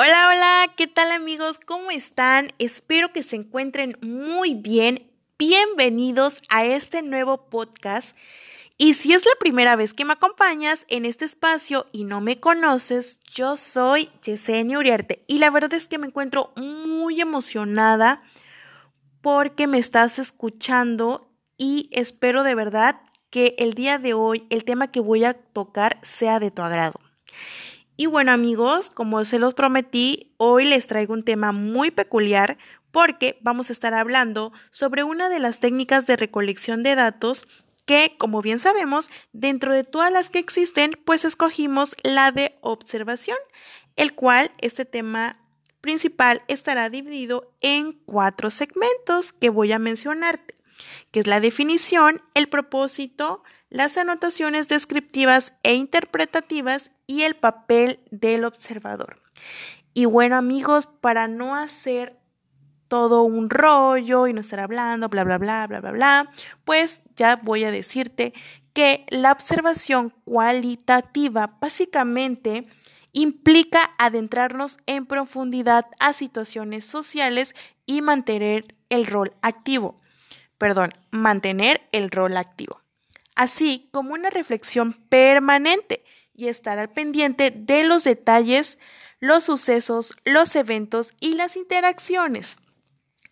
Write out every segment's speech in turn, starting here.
Hola, hola, ¿qué tal amigos? ¿Cómo están? Espero que se encuentren muy bien. Bienvenidos a este nuevo podcast. Y si es la primera vez que me acompañas en este espacio y no me conoces, yo soy Yesenia Uriarte y la verdad es que me encuentro muy emocionada porque me estás escuchando y espero de verdad que el día de hoy el tema que voy a tocar sea de tu agrado. Y bueno amigos, como se los prometí, hoy les traigo un tema muy peculiar porque vamos a estar hablando sobre una de las técnicas de recolección de datos que, como bien sabemos, dentro de todas las que existen, pues escogimos la de observación, el cual este tema principal estará dividido en cuatro segmentos que voy a mencionarte, que es la definición, el propósito, las anotaciones descriptivas e interpretativas y el papel del observador. Y bueno amigos, para no hacer todo un rollo y no estar hablando, bla, bla, bla, bla, bla, bla, pues ya voy a decirte que la observación cualitativa básicamente implica adentrarnos en profundidad a situaciones sociales y mantener el rol activo. Perdón, mantener el rol activo así como una reflexión permanente y estar al pendiente de los detalles, los sucesos, los eventos y las interacciones.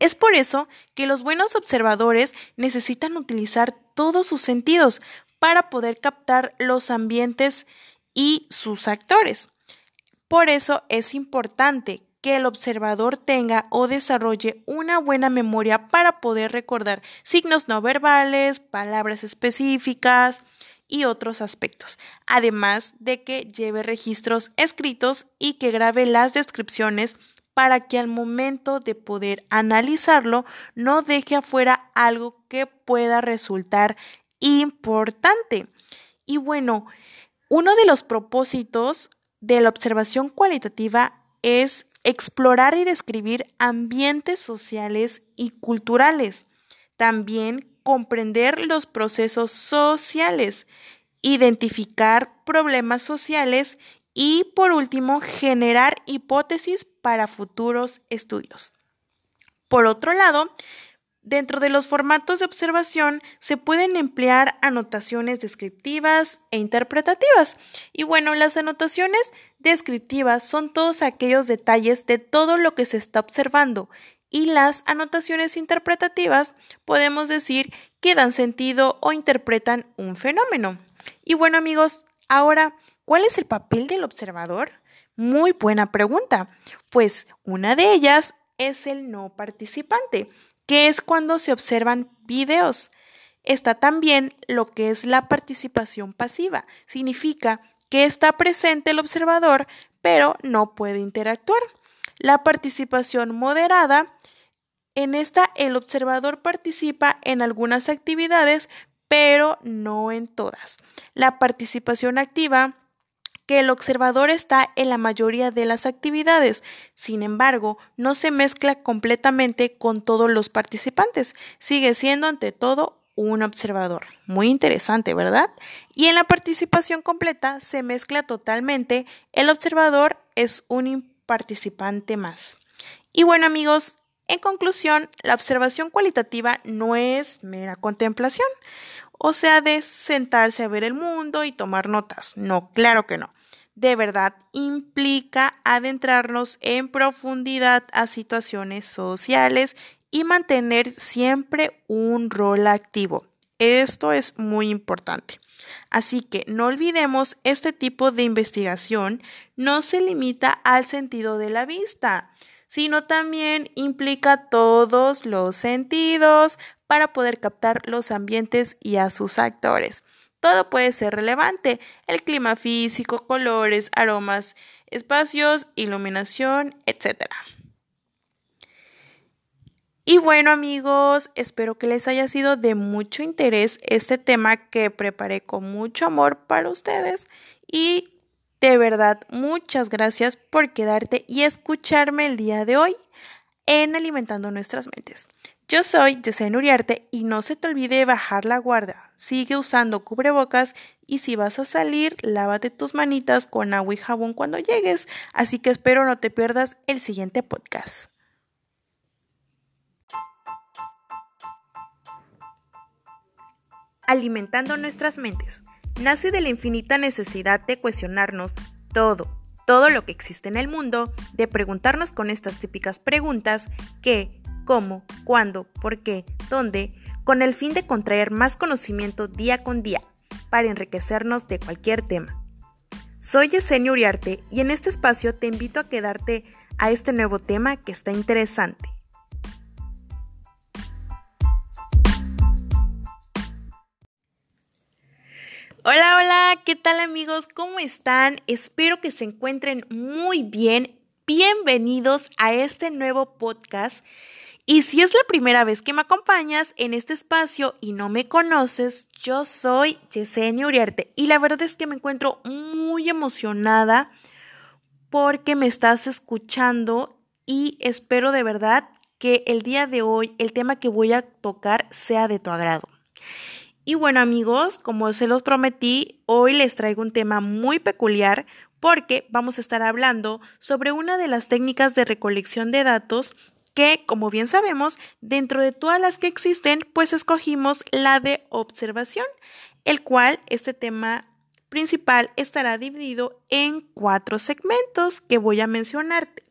Es por eso que los buenos observadores necesitan utilizar todos sus sentidos para poder captar los ambientes y sus actores. Por eso es importante que el observador tenga o desarrolle una buena memoria para poder recordar signos no verbales, palabras específicas y otros aspectos, además de que lleve registros escritos y que grabe las descripciones para que al momento de poder analizarlo no deje afuera algo que pueda resultar importante. Y bueno, uno de los propósitos de la observación cualitativa es explorar y describir ambientes sociales y culturales. También comprender los procesos sociales, identificar problemas sociales y, por último, generar hipótesis para futuros estudios. Por otro lado, Dentro de los formatos de observación se pueden emplear anotaciones descriptivas e interpretativas. Y bueno, las anotaciones descriptivas son todos aquellos detalles de todo lo que se está observando. Y las anotaciones interpretativas podemos decir que dan sentido o interpretan un fenómeno. Y bueno amigos, ahora, ¿cuál es el papel del observador? Muy buena pregunta. Pues una de ellas es el no participante que es cuando se observan videos. Está también lo que es la participación pasiva. Significa que está presente el observador, pero no puede interactuar. La participación moderada, en esta el observador participa en algunas actividades, pero no en todas. La participación activa que el observador está en la mayoría de las actividades, sin embargo, no se mezcla completamente con todos los participantes, sigue siendo ante todo un observador. Muy interesante, ¿verdad? Y en la participación completa se mezcla totalmente, el observador es un participante más. Y bueno amigos, en conclusión, la observación cualitativa no es mera contemplación o sea, de sentarse a ver el mundo y tomar notas. No, claro que no. De verdad implica adentrarnos en profundidad a situaciones sociales y mantener siempre un rol activo. Esto es muy importante. Así que no olvidemos, este tipo de investigación no se limita al sentido de la vista, sino también implica todos los sentidos para poder captar los ambientes y a sus actores. Todo puede ser relevante, el clima físico, colores, aromas, espacios, iluminación, etc. Y bueno amigos, espero que les haya sido de mucho interés este tema que preparé con mucho amor para ustedes y de verdad muchas gracias por quedarte y escucharme el día de hoy en Alimentando Nuestras Mentes. Yo soy Yesenia Uriarte y no se te olvide bajar la guardia. Sigue usando cubrebocas y si vas a salir, lávate tus manitas con agua y jabón cuando llegues. Así que espero no te pierdas el siguiente podcast. Alimentando nuestras mentes. Nace de la infinita necesidad de cuestionarnos todo, todo lo que existe en el mundo, de preguntarnos con estas típicas preguntas qué, cómo, cuándo, por qué, dónde, con el fin de contraer más conocimiento día con día para enriquecernos de cualquier tema. Soy Yesenia Uriarte y en este espacio te invito a quedarte a este nuevo tema que está interesante. Hola, hola, ¿qué tal amigos? ¿Cómo están? Espero que se encuentren muy bien. Bienvenidos a este nuevo podcast y si es la primera vez que me acompañas en este espacio y no me conoces, yo soy Yesenia Uriarte y la verdad es que me encuentro muy emocionada porque me estás escuchando y espero de verdad que el día de hoy el tema que voy a tocar sea de tu agrado. Y bueno amigos, como se los prometí, hoy les traigo un tema muy peculiar porque vamos a estar hablando sobre una de las técnicas de recolección de datos que, como bien sabemos, dentro de todas las que existen, pues escogimos la de observación, el cual este tema principal estará dividido en cuatro segmentos que voy a mencionarte,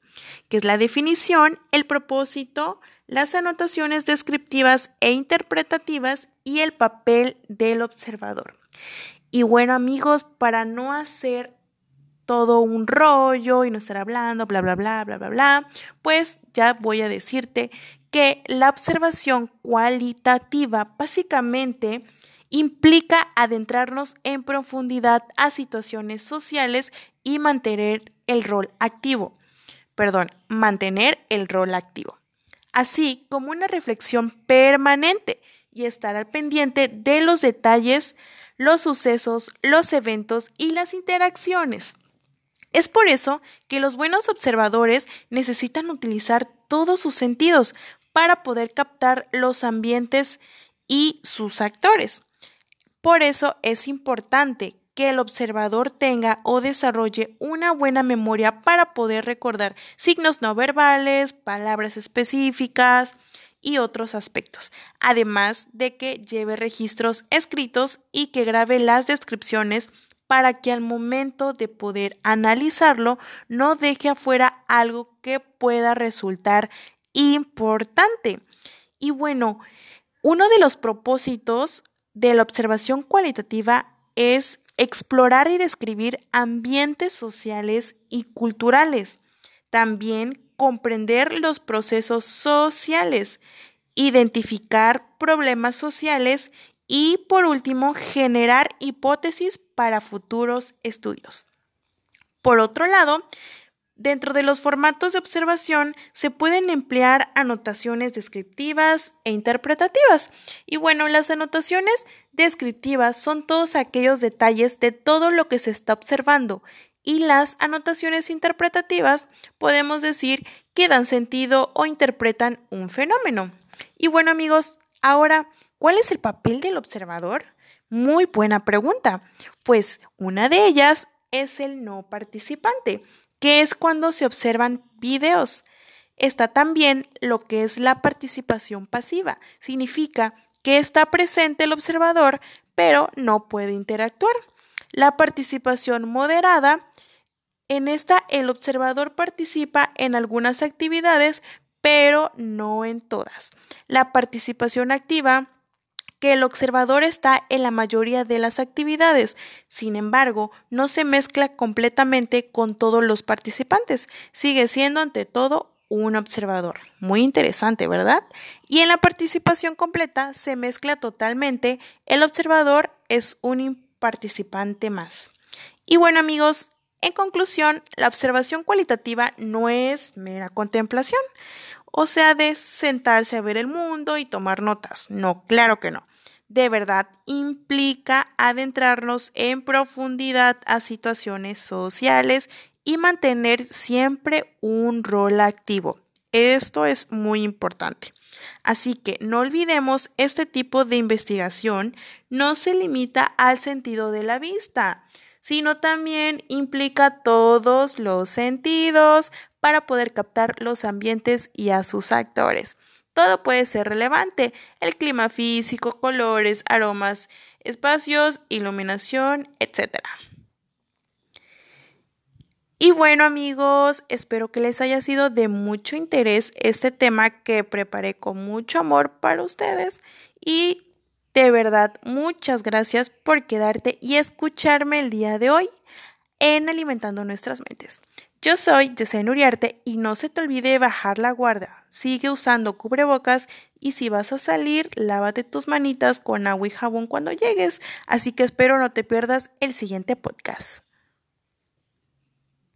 que es la definición, el propósito, las anotaciones descriptivas e interpretativas y el papel del observador. Y bueno amigos, para no hacer todo un rollo y no estar hablando, bla, bla, bla, bla, bla, bla, pues ya voy a decirte que la observación cualitativa básicamente implica adentrarnos en profundidad a situaciones sociales y mantener el rol activo. Perdón, mantener el rol activo. Así como una reflexión permanente y estar al pendiente de los detalles, los sucesos, los eventos y las interacciones. Es por eso que los buenos observadores necesitan utilizar todos sus sentidos para poder captar los ambientes y sus actores. Por eso es importante que el observador tenga o desarrolle una buena memoria para poder recordar signos no verbales, palabras específicas y otros aspectos, además de que lleve registros escritos y que grabe las descripciones para que al momento de poder analizarlo no deje afuera algo que pueda resultar importante. Y bueno, uno de los propósitos de la observación cualitativa es explorar y describir ambientes sociales y culturales. También comprender los procesos sociales, identificar problemas sociales y por último, generar hipótesis para futuros estudios. Por otro lado, dentro de los formatos de observación se pueden emplear anotaciones descriptivas e interpretativas. Y bueno, las anotaciones descriptivas son todos aquellos detalles de todo lo que se está observando y las anotaciones interpretativas podemos decir que dan sentido o interpretan un fenómeno. Y bueno amigos, ahora ¿Cuál es el papel del observador? Muy buena pregunta. Pues una de ellas es el no participante, que es cuando se observan videos. Está también lo que es la participación pasiva. Significa que está presente el observador, pero no puede interactuar. La participación moderada, en esta el observador participa en algunas actividades, pero no en todas. La participación activa que el observador está en la mayoría de las actividades, sin embargo, no se mezcla completamente con todos los participantes, sigue siendo ante todo un observador. Muy interesante, ¿verdad? Y en la participación completa se mezcla totalmente, el observador es un participante más. Y bueno amigos, en conclusión, la observación cualitativa no es mera contemplación, o sea, de sentarse a ver el mundo y tomar notas. No, claro que no de verdad implica adentrarnos en profundidad a situaciones sociales y mantener siempre un rol activo. Esto es muy importante. Así que no olvidemos, este tipo de investigación no se limita al sentido de la vista, sino también implica todos los sentidos para poder captar los ambientes y a sus actores. Todo puede ser relevante, el clima físico, colores, aromas, espacios, iluminación, etc. Y bueno amigos, espero que les haya sido de mucho interés este tema que preparé con mucho amor para ustedes y de verdad, muchas gracias por quedarte y escucharme el día de hoy en Alimentando Nuestras Mentes. Yo soy Yesenia Uriarte y no se te olvide bajar la guardia. Sigue usando cubrebocas y si vas a salir, lávate tus manitas con agua y jabón cuando llegues. Así que espero no te pierdas el siguiente podcast.